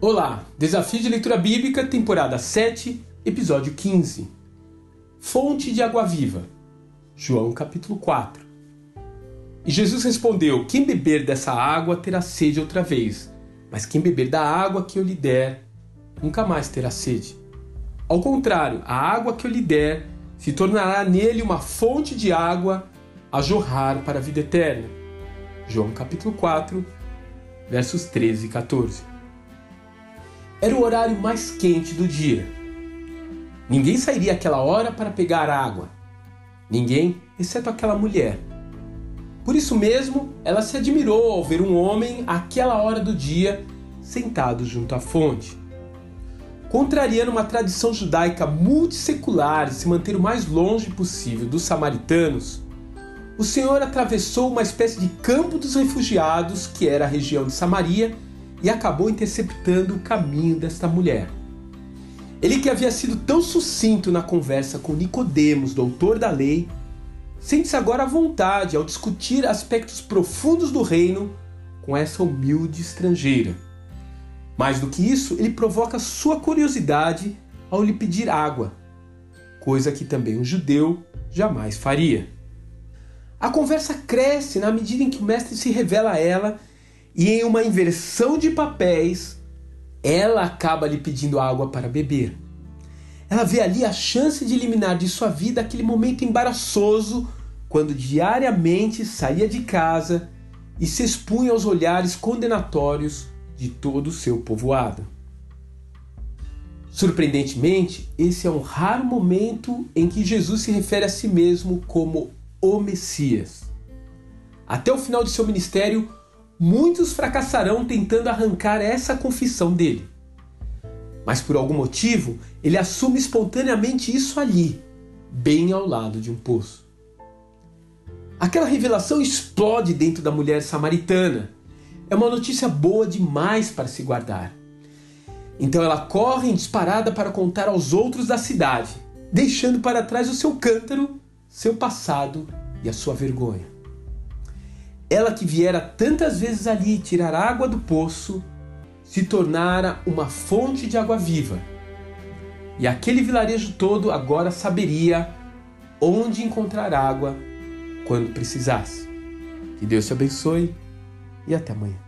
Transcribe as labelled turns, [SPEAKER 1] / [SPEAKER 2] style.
[SPEAKER 1] Olá, Desafio de Leitura Bíblica, temporada 7, episódio 15. Fonte de água viva. João capítulo 4. E Jesus respondeu: Quem beber dessa água terá sede outra vez, mas quem beber da água que eu lhe der, nunca mais terá sede. Ao contrário, a água que eu lhe der se tornará nele uma fonte de água a jorrar para a vida eterna. João capítulo 4, versos 13 e 14. Era o horário mais quente do dia. Ninguém sairia aquela hora para pegar água. Ninguém, exceto aquela mulher. Por isso mesmo, ela se admirou ao ver um homem àquela hora do dia sentado junto à fonte. Contrariando uma tradição judaica multissecular de se manter o mais longe possível dos samaritanos, o Senhor atravessou uma espécie de campo dos refugiados, que era a região de Samaria, e acabou interceptando o caminho desta mulher. Ele que havia sido tão sucinto na conversa com Nicodemos, doutor da lei, sente-se agora à vontade ao discutir aspectos profundos do reino com essa humilde estrangeira. Mais do que isso, ele provoca sua curiosidade ao lhe pedir água, coisa que também um judeu jamais faria. A conversa cresce na medida em que o mestre se revela a ela e em uma inversão de papéis, ela acaba lhe pedindo água para beber. Ela vê ali a chance de eliminar de sua vida aquele momento embaraçoso quando diariamente saía de casa e se expunha aos olhares condenatórios de todo o seu povoado. Surpreendentemente, esse é um raro momento em que Jesus se refere a si mesmo como o Messias. Até o final de seu ministério, muitos fracassarão tentando arrancar essa confissão dele. Mas por algum motivo, ele assume espontaneamente isso ali, bem ao lado de um poço. Aquela revelação explode dentro da mulher samaritana. É uma notícia boa demais para se guardar. Então ela corre em disparada para contar aos outros da cidade, deixando para trás o seu cântaro, seu passado e a sua vergonha. Ela que viera tantas vezes ali tirar água do poço, se tornara uma fonte de água viva. E aquele vilarejo todo agora saberia onde encontrar água quando precisasse. Que Deus te abençoe e até amanhã.